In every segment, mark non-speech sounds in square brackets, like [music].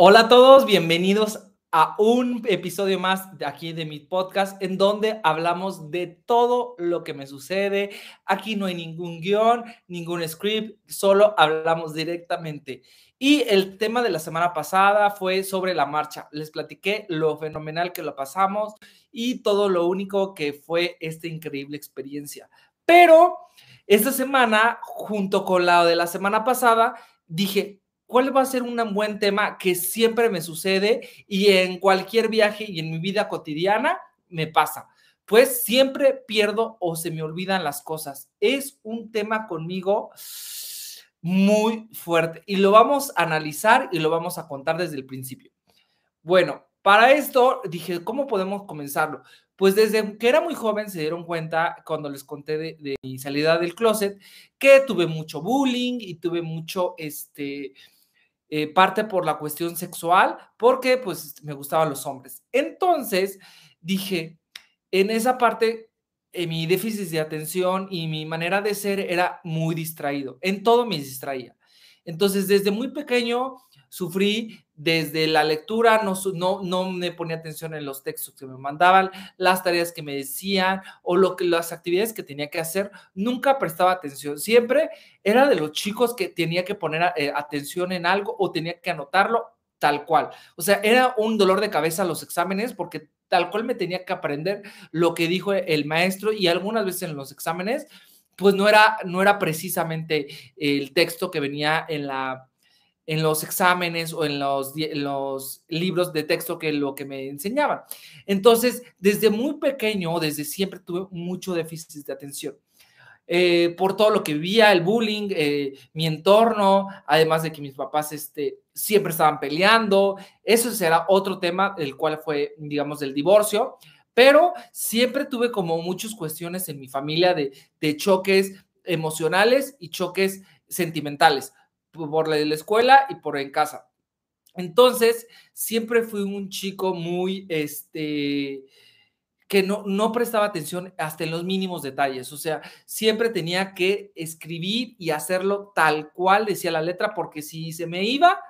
Hola a todos, bienvenidos a un episodio más de aquí de mi podcast en donde hablamos de todo lo que me sucede. Aquí no hay ningún guion, ningún script, solo hablamos directamente. Y el tema de la semana pasada fue sobre la marcha. Les platiqué lo fenomenal que lo pasamos y todo lo único que fue esta increíble experiencia. Pero esta semana, junto con la de la semana pasada, dije, ¿cuál va a ser un buen tema que siempre me sucede y en cualquier viaje y en mi vida cotidiana me pasa? Pues siempre pierdo o se me olvidan las cosas. Es un tema conmigo muy fuerte y lo vamos a analizar y lo vamos a contar desde el principio. Bueno, para esto dije, ¿cómo podemos comenzarlo? Pues desde que era muy joven se dieron cuenta cuando les conté de, mi salida del closet que tuve mucho bullying y tuve mucho, este, eh, parte por la cuestión sexual, porque pues me gustaban los hombres. Entonces dije, en esa parte, eh, mi déficit de atención y mi manera de ser era muy distraído, en todo me distraía. Entonces, desde muy pequeño sufrí desde la lectura, no, no, no me ponía atención en los textos que me mandaban, las tareas que me decían o lo que, las actividades que tenía que hacer, nunca prestaba atención. Siempre era de los chicos que tenía que poner eh, atención en algo o tenía que anotarlo tal cual. O sea, era un dolor de cabeza los exámenes porque tal cual me tenía que aprender lo que dijo el maestro y algunas veces en los exámenes, pues no era, no era precisamente el texto que venía en la en los exámenes o en los, libros de texto que lo que me enseñaban. Entonces, desde muy pequeño, desde siempre tuve mucho déficit de atención. Eh, por todo lo que vivía, el bullying, eh, mi entorno, además de que mis papás este, siempre estaban peleando. Eso será otro tema, el cual fue, digamos, el divorcio. Pero siempre tuve como muchas cuestiones en mi familia de, de choques emocionales y choques sentimentales por la escuela y por en casa. Entonces, siempre fui un chico muy, este, que no, no prestaba atención hasta en los mínimos detalles. O sea, siempre tenía que escribir y hacerlo tal cual decía la letra, porque si se me iba,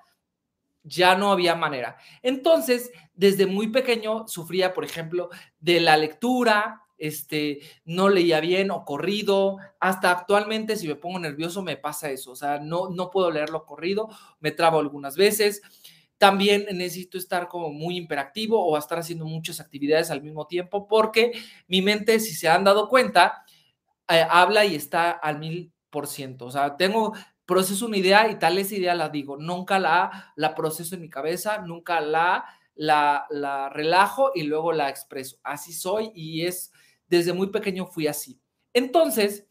ya no había manera. Entonces, desde muy pequeño sufría, por ejemplo, de la lectura, este, no leía bien o corrido. Hasta actualmente, si me pongo nervioso, me pasa eso. O sea, no, no puedo leerlo corrido, me trabo algunas veces. También necesito estar como muy imperactivo o estar haciendo muchas actividades al mismo tiempo porque mi mente, si se han dado cuenta, eh, habla y está al mil por ciento. O sea, tengo, proceso una idea y tal esa idea la digo. Nunca la, la proceso en mi cabeza, nunca la, la, la relajo y luego la expreso. Así soy y es desde muy pequeño fui así. Entonces,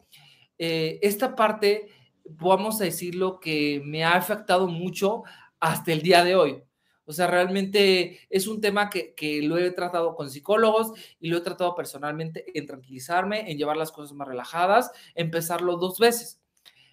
eh, esta parte, vamos a decirlo, que me ha afectado mucho hasta el día de hoy. O sea, realmente es un tema que, que, lo he tratado con psicólogos y lo he tratado personalmente en tranquilizarme, en llevar las cosas más relajadas, empezarlo dos veces.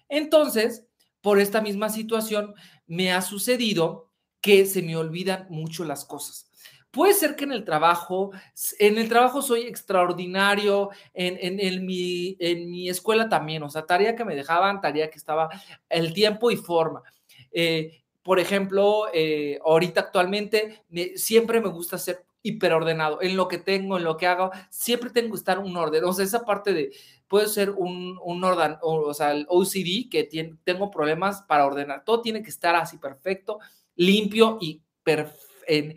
Entonces, por esta misma situación, me ha sucedido que se me olvidan mucho las cosas. Puede ser que en el trabajo, en el trabajo soy extraordinario, en, en, mi, en mi escuela también, o sea, tarea que me dejaban, tarea que estaba el tiempo y forma. Eh, por ejemplo, eh, ahorita actualmente siempre me gusta ser hiperordenado en lo que tengo, en lo que hago, siempre tengo que estar un orden. O sea, esa parte de, puede ser un, un orden, o, sea, el OCD, que tengo problemas para ordenar. Todo tiene que estar así perfecto, limpio y perfecto en,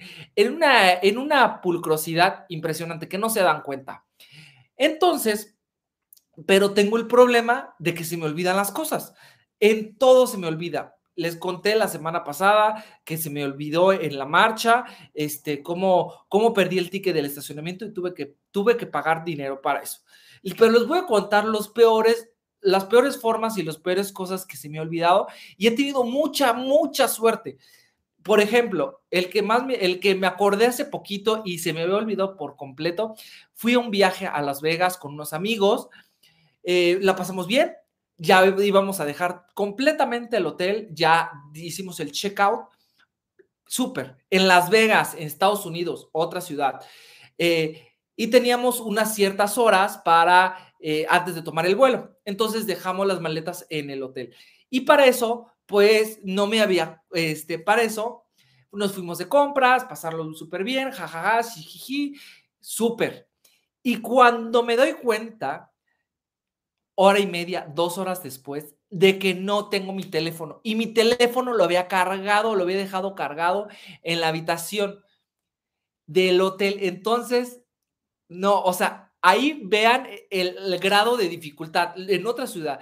una, en una pulcrosidad impresionante que no se dan cuenta. Entonces, pero tengo el problema de que se me olvidan las cosas. En todo se me olvida. Les conté la semana pasada que se me olvidó en la marcha, este, cómo, cómo perdí el ticket del estacionamiento y tuve que, tuve que pagar dinero para eso. Pero les voy a contar los peores, las peores formas y las peores cosas que se me ha olvidado y he tenido mucha, mucha suerte por ejemplo, el que más me, el que me acordé hace poquito y se me había olvidado por completo, fui a un viaje a Las Vegas con unos amigos, eh, la pasamos bien, ya íbamos a dejar completamente el hotel, ya hicimos el checkout, súper, en Las Vegas, en Estados Unidos, otra ciudad, eh, y teníamos unas ciertas horas para, eh, antes de tomar el vuelo, entonces dejamos las maletas en el hotel. Y para eso pues no me había, este, para eso, Nos fuimos de compras, pasarlo súper bien, jajaja, jijiji, súper. Y cuando me doy cuenta, hora y media, dos horas después, de que no tengo mi teléfono. Y mi teléfono lo había cargado, lo había dejado cargado en la habitación del hotel. Entonces, no, o sea, ahí vean el, grado de dificultad. En otra ciudad,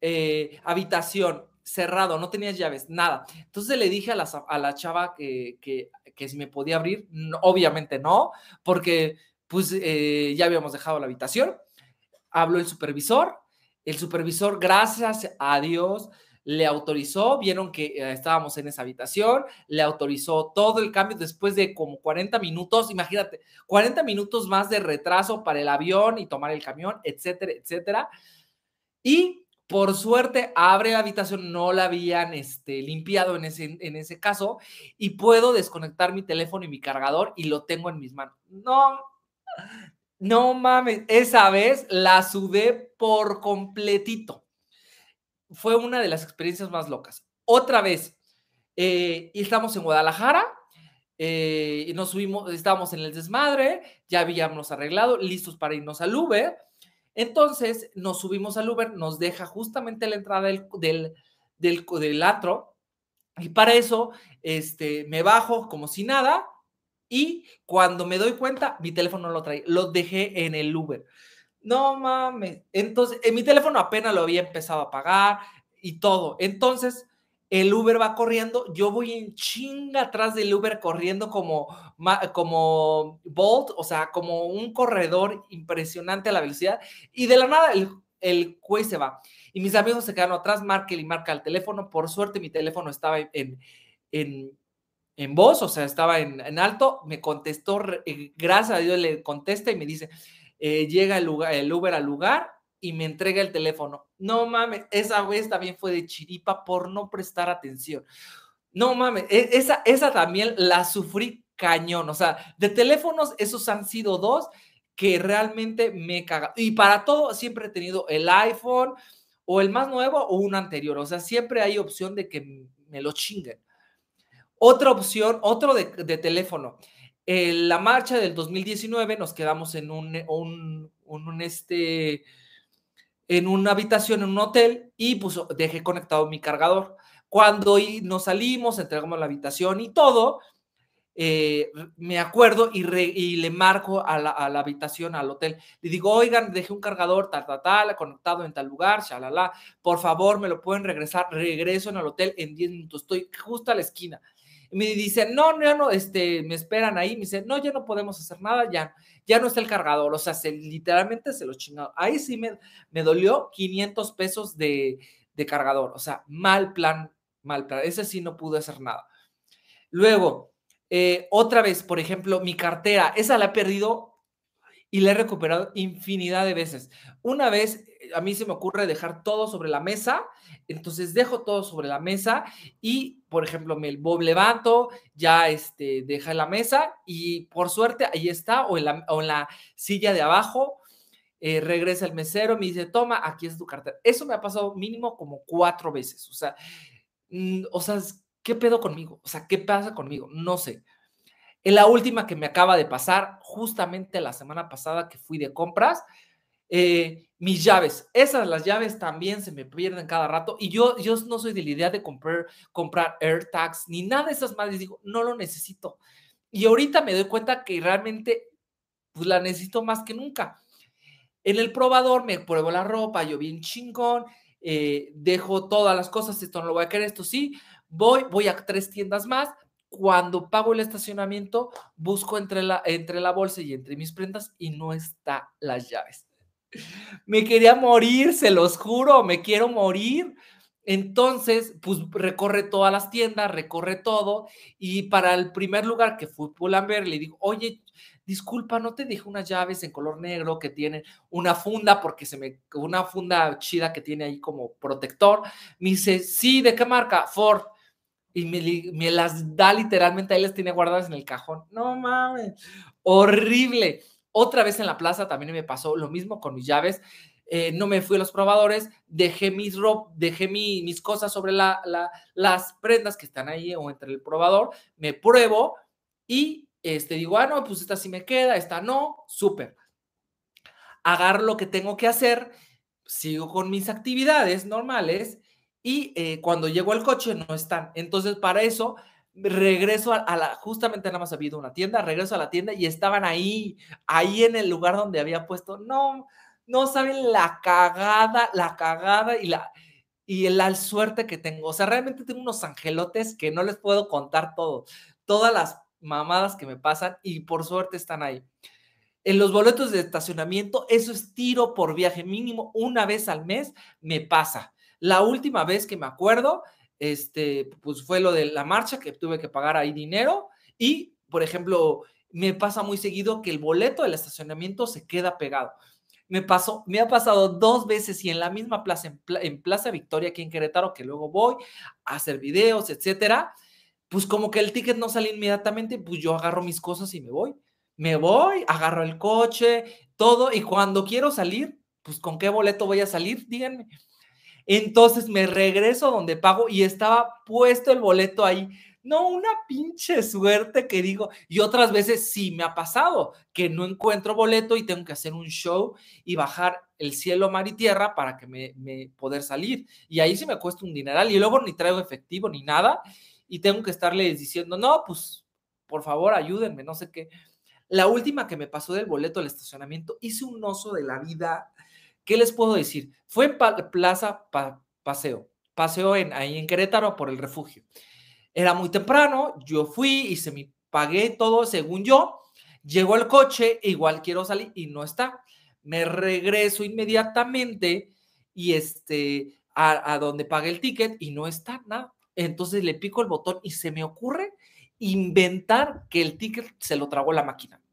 eh, habitación, cerrado, no tenías llaves, nada. Entonces le dije a la, a la chava que, que, que, si me podía abrir, obviamente no, porque pues eh, ya habíamos dejado la habitación. Habló el supervisor, el supervisor, gracias a Dios, le autorizó, vieron que eh, estábamos en esa habitación, le autorizó todo el cambio después de como 40 minutos, imagínate, 40 minutos más de retraso para el avión y tomar el camión, etcétera, etcétera. Y por suerte abre la habitación, no la habían este, limpiado en ese, en ese caso y puedo desconectar mi teléfono y mi cargador y lo tengo en mis manos. No, no mames, esa vez la sudé por completito fue una de las experiencias más locas. Otra vez, eh, estamos en Guadalajara, eh, y nos subimos, estábamos en el desmadre, ya habíamos arreglado, listos para irnos al Uber. Entonces nos subimos al Uber, nos deja justamente la entrada del, del, del, del atro, y para eso este, me bajo como si nada, y cuando me doy cuenta, mi teléfono no lo trae, lo dejé en el Uber. No mames. Entonces, en mi teléfono apenas lo había empezado a pagar y todo. Entonces, el Uber va corriendo, yo voy en chinga atrás del Uber corriendo como, como Bolt, o sea, como un corredor impresionante a la velocidad, y de la nada el, el se va. Y mis amigos se quedaron atrás, marca y marca el teléfono. Por suerte, mi teléfono estaba en, en, en voz, o sea, estaba en, en alto. Me contestó, eh, gracias a Dios le contesta y me dice, eh, llega el, lugar, el Uber al lugar y me entrega el teléfono. No mames, esa vez también fue de chiripa por no prestar atención. No mames, e, esa, esa también la sufrí cañón. O sea, de teléfonos, esos han sido dos que realmente me caga. Y para todo, siempre he tenido el iPhone o el más nuevo o un anterior. O sea, siempre hay opción de que me lo chinguen. Otra opción, otro de, de teléfono. En la marcha del 2019 nos quedamos en un, un, un, este, en una habitación, en un hotel, y pues dejé conectado mi cargador. Cuando nos salimos, entregamos la habitación y todo, eh, me acuerdo y, le marco a la, a la, habitación, al hotel. Le digo, oigan, dejé un cargador, tal, tal, tal, conectado en tal lugar, shalala, por favor, me lo pueden regresar. Regreso en el hotel en 10 minutos, estoy justo a la esquina me dice, no, no, no, este, me esperan ahí, me dice, no, ya no podemos hacer nada, ya, ya no está el cargador, o sea, se, literalmente se lo chingaron. Ahí sí me, me dolió 500 pesos de, de cargador, o sea, mal plan, mal plan, ese sí no pude hacer nada. Luego, eh, otra vez, por ejemplo, mi cartera, esa la he perdido y la he recuperado infinidad de veces. Una vez a mí se me ocurre dejar todo sobre la mesa, entonces dejo todo sobre la mesa y, por ejemplo, me levanto, ya este, deja la mesa y por suerte ahí está, o en la, o en la silla de abajo, eh, regresa el mesero, me dice, toma, aquí es tu cartera. Eso me ha pasado mínimo como cuatro veces, o sea, mm, o sea, ¿qué pedo conmigo? O sea, ¿qué pasa conmigo? No sé. En la última que me acaba de pasar, justamente la semana pasada que fui de compras, eh, mis llaves, esas las llaves también se me pierden cada rato y yo, yo no soy de la idea de comprar, comprar AirTags ni nada de esas madres, digo, no lo necesito. Y ahorita me doy cuenta que realmente pues la necesito más que nunca. En el probador me pruebo la ropa, yo bien chingón, eh, dejo todas las cosas, esto no lo voy a querer, esto sí, voy, voy a tres tiendas más, cuando pago el estacionamiento, busco entre la, entre la bolsa y entre mis prendas y no está las llaves. Me quería morir, se los juro, me quiero morir. Entonces, pues recorre todas las tiendas, recorre todo y para el primer lugar que fue Pull&Bear le digo, oye, disculpa, no te dije unas llaves en color negro que tienen una funda porque se me, una funda chida que tiene ahí como protector. Me dice, sí, ¿de qué marca? Ford. Y me, me las da literalmente, ahí las tiene guardadas en el cajón. No mames, horrible. Otra vez en la plaza también me pasó lo mismo con mis llaves. eh, no me fui a los probadores, dejé mis, dejé mis cosas sobre la, las prendas que están ahí o entre el probador, me pruebo y este, digo, ah, no, pues esta sí me queda, esta no, súper. Agarro lo que tengo que hacer, sigo con mis actividades normales y eh, cuando llego al coche no están. Entonces, para eso regreso a, la, justamente nada más había una tienda, regreso a la tienda y estaban ahí, ahí en el lugar donde había puesto, no, no saben la cagada, la cagada y la, y la suerte que tengo. O sea, realmente tengo unos angelotes que no les puedo contar todo, todas las mamadas que me pasan y por suerte están ahí. En los boletos de estacionamiento, eso es tiro por viaje mínimo una vez al mes, me pasa. La última vez que me acuerdo, este, pues fue lo de la marcha que tuve que pagar ahí dinero y, por ejemplo, me pasa muy seguido que el boleto del estacionamiento se queda pegado. Me pasó, me ha pasado dos veces y en la misma plaza, en, Plaza Victoria, aquí en Querétaro, que luego voy a hacer videos, etcétera, pues como que el ticket no sale inmediatamente, pues yo agarro mis cosas y me voy. Me voy, agarro el coche, todo, y cuando quiero salir, pues con qué boleto voy a salir, díganme. Entonces me regreso donde pago y estaba puesto el boleto ahí. No, una pinche suerte que digo. Y otras veces sí me ha pasado que no encuentro boleto y tengo que hacer un show y bajar el cielo, mar y tierra para que me, me poder salir. Y ahí sí me cuesta un dineral y luego ni traigo efectivo ni nada y tengo que estarles diciendo, no, pues por favor ayúdenme, no sé qué. La última que me pasó del boleto del estacionamiento, hice un oso de la vida ¿Qué les puedo decir? Fue en Plaza Paseo, paseo en, ahí en Querétaro por el refugio. Era muy temprano, yo fui, y se me pagué todo según yo, llegó el coche, igual quiero salir y no está. Me regreso inmediatamente y este, a, a donde pagué el ticket y no está nada. Entonces le pico el botón y se me ocurre inventar que el ticket se lo tragó la máquina.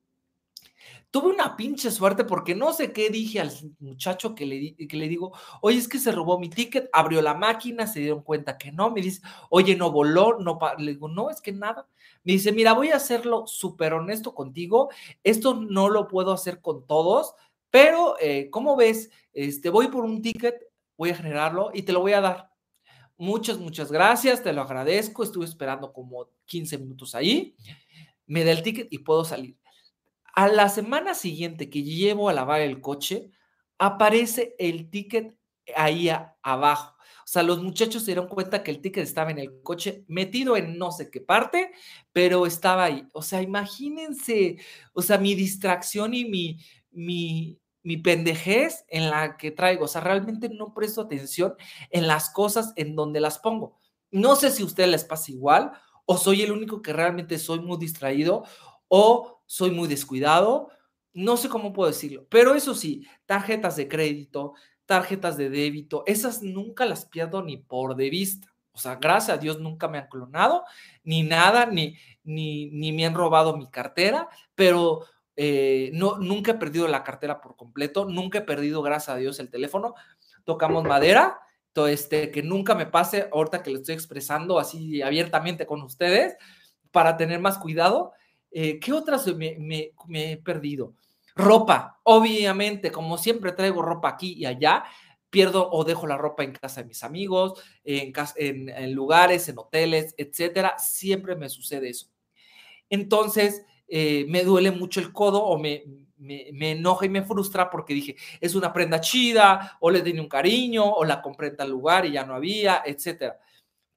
Tuve una pinche suerte porque no sé qué dije al muchacho que le, que le digo, oye, es que se robó mi ticket, abrió la máquina, se dieron cuenta que no, me dice, oye, no voló, no, le digo, no, es que nada. Me dice, mira, voy a hacerlo súper honesto contigo, esto no lo puedo hacer con todos, pero, eh, ¿cómo ves? Este, voy por un ticket, voy a generarlo y te lo voy a dar. Muchas, muchas gracias, te lo agradezco, estuve esperando como 15 minutos ahí, me da el ticket y puedo salir a la semana siguiente que llevo a lavar el coche, aparece el ticket ahí abajo. O sea, los muchachos se dieron cuenta que el ticket estaba en el coche, metido en no sé qué parte, pero estaba ahí. O sea, imagínense, o sea, mi distracción y mi, mi, mi pendejez en la que traigo. O sea, realmente no presto atención en las cosas en donde las pongo. No sé si a ustedes les pasa igual o soy el único que realmente soy muy distraído o soy muy descuidado, no sé cómo puedo decirlo, pero eso sí, tarjetas de crédito, tarjetas de débito, esas nunca las pierdo ni por de vista. O sea, gracias a Dios nunca me han clonado, ni nada, ni, ni, ni me han robado mi cartera, pero eh, no, nunca he perdido la cartera por completo, nunca he perdido, gracias a Dios, el teléfono. Tocamos madera, todo este, que nunca me pase, ahorita que lo estoy expresando así abiertamente con ustedes, para tener más cuidado. Eh, ¿Qué otras me, he perdido? Ropa, obviamente, como siempre traigo ropa aquí y allá, pierdo o dejo la ropa en casa de mis amigos, en, lugares, en hoteles, etcétera. Siempre me sucede eso. Entonces, eh, me duele mucho el codo o me, me, enoja y me frustra porque dije, es una prenda chida, o le di un cariño, o la compré en tal lugar y ya no había, etcétera.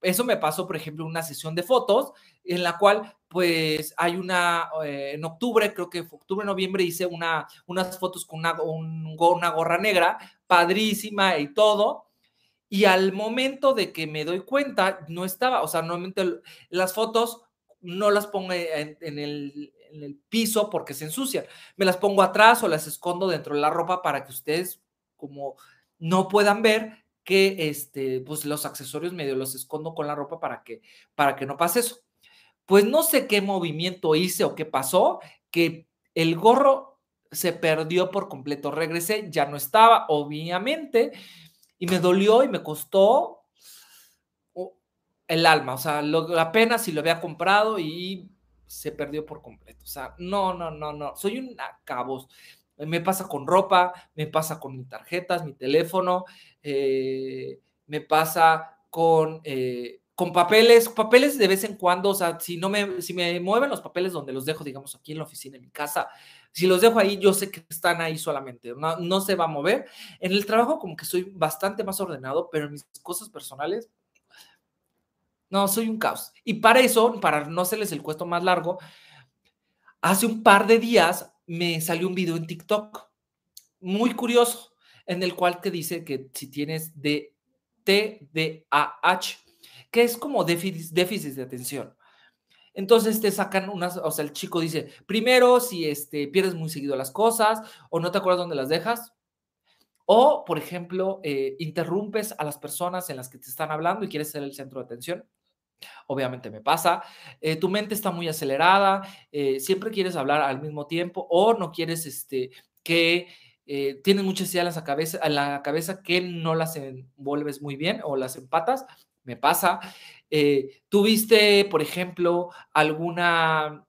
Eso me pasó, por ejemplo, en una sesión de fotos en la cual pues hay una, eh, en octubre, creo que octubre, noviembre, hice una, unas fotos con una, una gorra negra, padrísima y todo. Y al momento de que me doy cuenta, no estaba, o sea, normalmente las fotos no las pongo en, el, piso porque se ensucian. Me las pongo atrás o las escondo dentro de la ropa para que ustedes como no puedan ver que este, pues los accesorios medio los escondo con la ropa para que, para que no pase eso. Pues no sé qué movimiento hice o qué pasó, que el gorro se perdió por completo. Regresé, ya no estaba, obviamente, y me dolió y me costó el alma. O sea, lo, apenas si lo había comprado y se perdió por completo. O sea, no, no, no, no. Soy un acabos. Me pasa con ropa, me pasa con mis tarjetas, mi teléfono, eh, me pasa con, eh, con papeles, papeles de vez en cuando, o sea, si no me, si me mueven los papeles donde los dejo, digamos, aquí en la oficina, en mi casa, si los dejo ahí, yo sé que están ahí solamente, no, no se va a mover. En el trabajo como que soy bastante más ordenado, pero en mis cosas personales, no, soy un caos. Y para eso, para no hacerles el cuesto más largo, hace un par de días me salió un video en TikTok muy curioso, en el cual te dice que si tienes de TDAH, que es como déficit, de atención. Entonces te sacan unas, o sea, el chico dice, primero, si este, pierdes muy seguido las cosas o no te acuerdas dónde las dejas, o, por ejemplo, eh, interrumpes a las personas en las que te están hablando y quieres ser el centro de atención. Obviamente me pasa. Eh, tu mente está muy acelerada, eh, siempre quieres hablar al mismo tiempo o no quieres este, que eh, tienes muchas ideas a la, cabeza, a la cabeza que no las envuelves muy bien o las empatas. Me pasa. ¿Tuviste, por ejemplo, alguna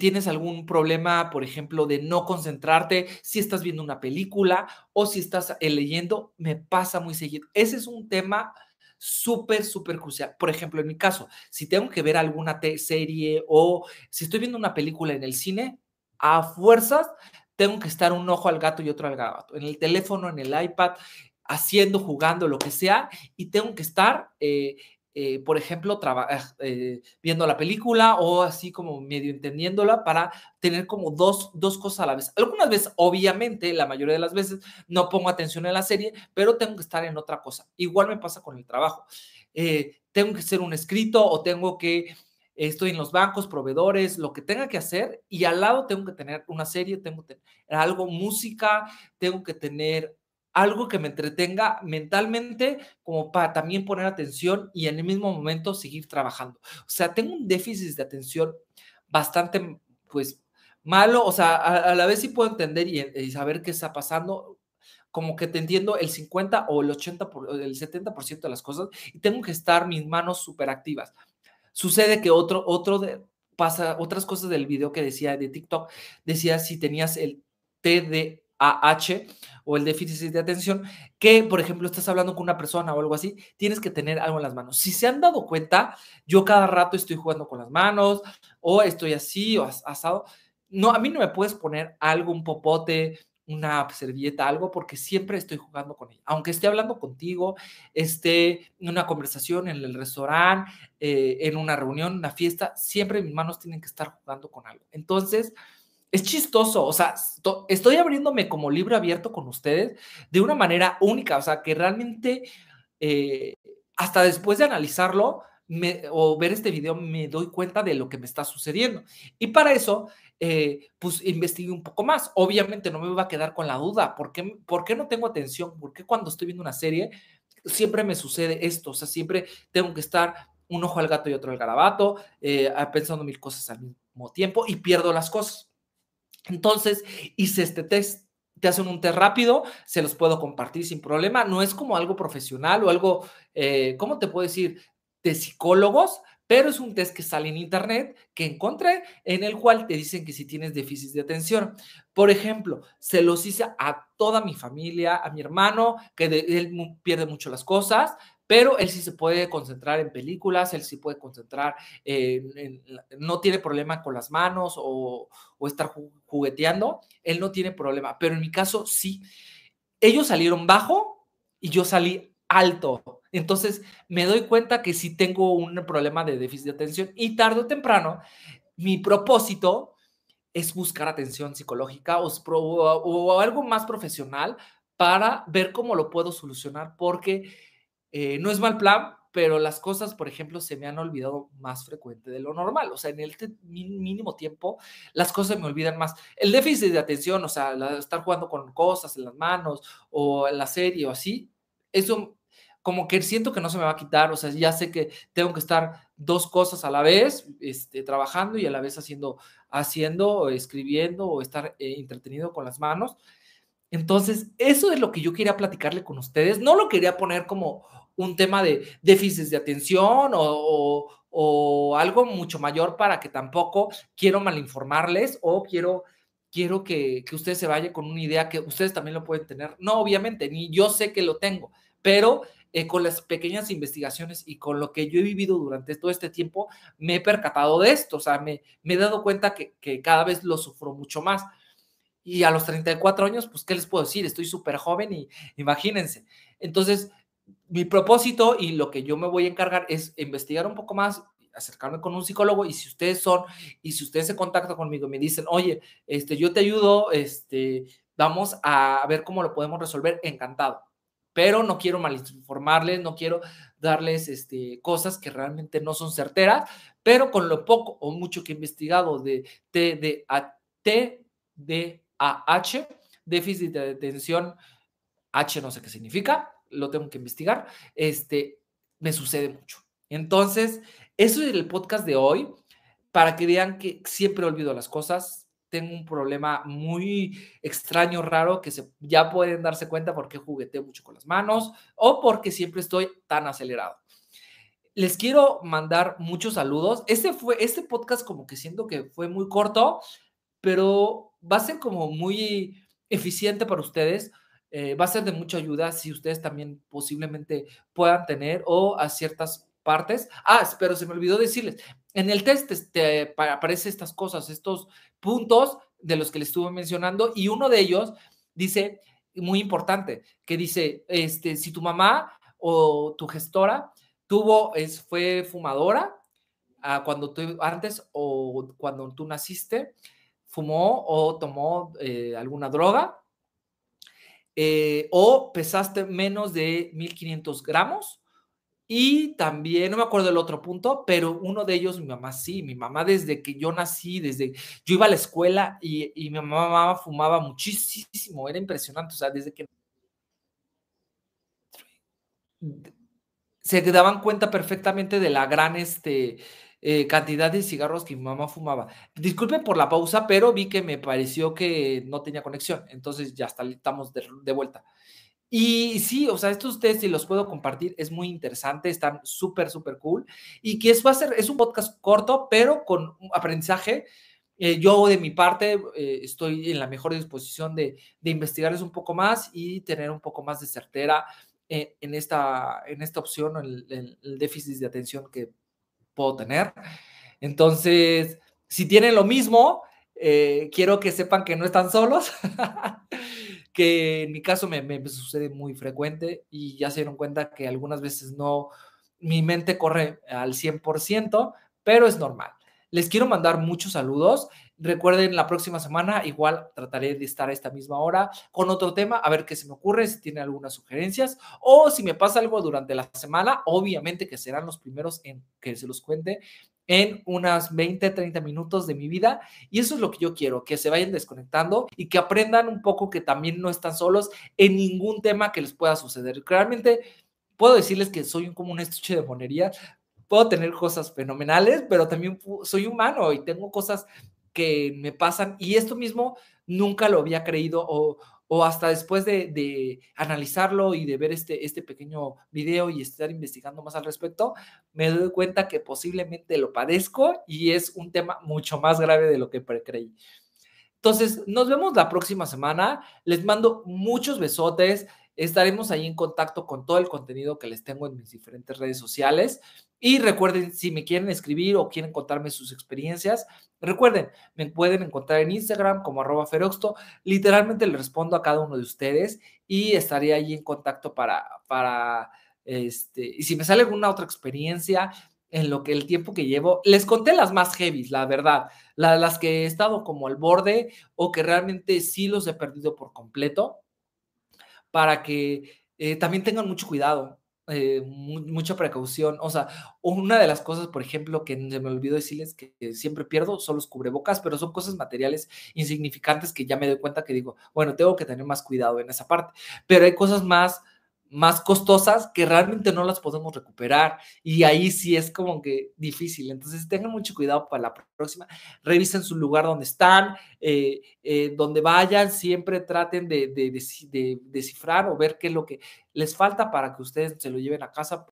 tienes algún problema, por ejemplo, de no concentrarte si estás viendo una película o si estás leyendo, me pasa muy seguido. Ese es un tema súper, súper crucial. Por ejemplo, en mi caso, si tengo que ver alguna serie o si estoy viendo una película en el cine, a fuerzas tengo que estar un ojo al gato y otro al gato. En el teléfono, en el iPad, haciendo, jugando, lo que sea, y tengo que estar eh, eh, por ejemplo, eh, viendo la película o así como medio entendiéndola para tener como dos, dos cosas a la vez. Algunas veces, obviamente, la mayoría de las veces no pongo atención en la serie, pero tengo que estar en otra cosa. Igual me pasa con el trabajo. Eh, tengo que hacer un escrito o tengo que estoy en los bancos, proveedores, lo que tenga que hacer y al lado tengo que tener una serie, tengo que tener algo, música, tengo que tener algo que me entretenga mentalmente como para también poner atención y en el mismo momento seguir trabajando. O sea, tengo un déficit de atención bastante, pues, malo, o sea, a, la vez sí puedo entender y, saber qué está pasando, como que te entiendo el 50 o el 80, por, el 70% de las cosas y tengo que estar mis manos súper activas. Sucede que otro, otro de, pasa, otras cosas del video que decía de TikTok, decía si tenías el TD AH o el déficit de atención, que por ejemplo estás hablando con una persona o algo así, tienes que tener algo en las manos. Si se han dado cuenta, yo cada rato estoy jugando con las manos o estoy así o asado. No, a mí no me puedes poner algo, un popote, una servilleta, algo, porque siempre estoy jugando con ella. Aunque esté hablando contigo, esté en una conversación en el restaurante, eh, en una reunión, una fiesta, siempre mis manos tienen que estar jugando con algo. Entonces, es chistoso, o sea, estoy abriéndome como libro abierto con ustedes de una manera única, o sea, que realmente eh, hasta después de analizarlo o ver este video me doy cuenta de lo que me está sucediendo. Y para eso, eh, pues investigué un poco más. Obviamente no me va a quedar con la duda, ¿por qué, ¿por qué no tengo atención? ¿Por qué cuando estoy viendo una serie siempre me sucede esto? O sea, siempre tengo que estar un ojo al gato y otro al garabato, eh, pensando mil cosas al mismo tiempo y pierdo las cosas. Entonces, hice este test. Te hacen un test rápido, se los puedo compartir sin problema. No es como algo profesional o algo, eh, ¿cómo te puedo decir? De psicólogos, pero es un test que sale en internet que encontré en el cual te dicen que si tienes déficit de atención. Por ejemplo, se los hice a toda mi familia, a mi hermano, que él pierde mucho las cosas, pero él sí se puede concentrar en películas, él sí puede concentrar, en, no tiene problema con las manos o, estar jugueteando, él no tiene problema, pero en mi caso sí. Ellos salieron bajo y yo salí alto. Entonces me doy cuenta que sí tengo un problema de déficit de atención y tarde o temprano mi propósito es buscar atención psicológica o algo más profesional para ver cómo lo puedo solucionar porque eh, no es mal plan, pero las cosas, por ejemplo, se me han olvidado más frecuente de lo normal. O sea, en el mínimo tiempo, las cosas me olvidan más. El déficit de atención, o sea, estar jugando con cosas en las manos o en la serie o así, eso como que siento que no se me va a quitar. O sea, ya sé que tengo que estar dos cosas a la vez, este, trabajando y a la vez haciendo, haciendo, escribiendo o estar eh, entretenido con las manos. Entonces, eso es lo que yo quería platicarle con ustedes. No lo quería poner como un tema de déficit de atención o, algo mucho mayor para que tampoco quiero malinformarles o quiero quiero que, que ustedes se vayan con una idea que ustedes también lo pueden tener. No, obviamente, ni yo sé que lo tengo, pero eh, con las pequeñas investigaciones y con lo que yo he vivido durante todo este tiempo, me he percatado de esto, o sea, me, me he dado cuenta que, que, cada vez lo sufro mucho más. Y a los 34 años, pues, ¿qué les puedo decir? Estoy súper joven y imagínense. Entonces, mi propósito y lo que yo me voy a encargar es investigar un poco más, acercarme con un psicólogo y si ustedes son, y si ustedes se contactan conmigo y me dicen, oye, este, yo te ayudo, este, vamos a ver cómo lo podemos resolver, encantado. Pero no quiero malinformarles, no quiero darles este, cosas que realmente no son certeras, pero con lo poco o mucho que he investigado de TDAH, déficit de atención, H no sé qué significa, lo tengo que investigar, este, me sucede mucho. Entonces, eso es el podcast de hoy, para que vean que siempre olvido las cosas. Tengo un problema muy extraño, raro, que se, ya pueden darse cuenta porque jugueteo mucho con las manos o porque siempre estoy tan acelerado. Les quiero mandar muchos saludos. Este fue, este podcast como que siento que fue muy corto, pero va a ser como muy eficiente para ustedes eh, va a ser de mucha ayuda si ustedes también posiblemente puedan tener o a ciertas partes. Ah, pero se me olvidó decirles, en el test este, aparecen estas cosas, estos puntos de los que les estuve mencionando y uno de ellos dice, muy importante, que dice, este, si tu mamá o tu gestora tuvo, es, fue fumadora ah, cuando tú, antes o cuando tú naciste, fumó o tomó eh, alguna droga, eh, o pesaste menos de 1500 gramos. Y también, no me acuerdo del otro punto, pero uno de ellos, mi mamá sí, mi mamá desde que yo nací, desde yo iba a la escuela y, y mi mamá fumaba muchísimo, era impresionante, o sea, desde que se daban cuenta perfectamente de la gran, este, eh, cantidad de cigarros que mi mamá fumaba. Disculpen por la pausa, pero vi que me pareció que no tenía conexión, entonces ya está, estamos de, vuelta. Y sí, o sea, estos test, si los puedo compartir, es muy interesante, están súper, súper cool. Y que es, va a ser, es un podcast corto, pero con un aprendizaje. Eh, yo de mi parte eh, estoy en la mejor disposición de, de, investigarles un poco más y tener un poco más de certera en, esta, en esta opción, el, el déficit de atención que puedo tener. Entonces, si tienen lo mismo, eh, quiero que sepan que no están solos, [laughs] que en mi caso me, me, sucede muy frecuente y ya se dieron cuenta que algunas veces no, mi mente corre al 100%, pero es normal. Les quiero mandar muchos saludos. Recuerden, la próxima semana igual trataré de estar a esta misma hora con otro tema, a ver qué se me ocurre, si tienen algunas sugerencias o si me pasa algo durante la semana, obviamente que serán los primeros en que se los cuente en unas 20, 30 minutos de mi vida. Y eso es lo que yo quiero, que se vayan desconectando y que aprendan un poco que también no están solos en ningún tema que les pueda suceder. Realmente puedo decirles que soy como un estuche de monería. Puedo tener cosas fenomenales, pero también soy humano y tengo cosas que me pasan y esto mismo nunca lo había creído o, o hasta después de, de, analizarlo y de ver este, este pequeño video y estar investigando más al respecto, me doy cuenta que posiblemente lo padezco y es un tema mucho más grave de lo que creí. Entonces, nos vemos la próxima semana. Les mando muchos besotes. Estaremos ahí en contacto con todo el contenido que les tengo en mis diferentes redes sociales. Y recuerden, si me quieren escribir o quieren contarme sus experiencias, recuerden, me pueden encontrar en Instagram como arroba feroxto. Literalmente le respondo a cada uno de ustedes y estaré ahí en contacto para, para, este, y si me sale alguna otra experiencia en lo que el tiempo que llevo, les conté las más heavy, la verdad, las que he estado como al borde o que realmente sí los he perdido por completo, para que eh, también tengan mucho cuidado eh, mucha precaución. O sea, una de las cosas, por ejemplo, que se me olvidó decirles que, siempre pierdo son los cubrebocas, pero son cosas materiales insignificantes que ya me doy cuenta que digo, bueno, tengo que tener más cuidado en esa parte. Pero hay cosas más más costosas que realmente no las podemos recuperar y ahí sí es como que difícil. Entonces tengan mucho cuidado para la próxima. Revisen su lugar donde están, eh, eh, donde vayan, siempre traten de, de, descifrar o ver qué es lo que les falta para que ustedes se lo lleven a casa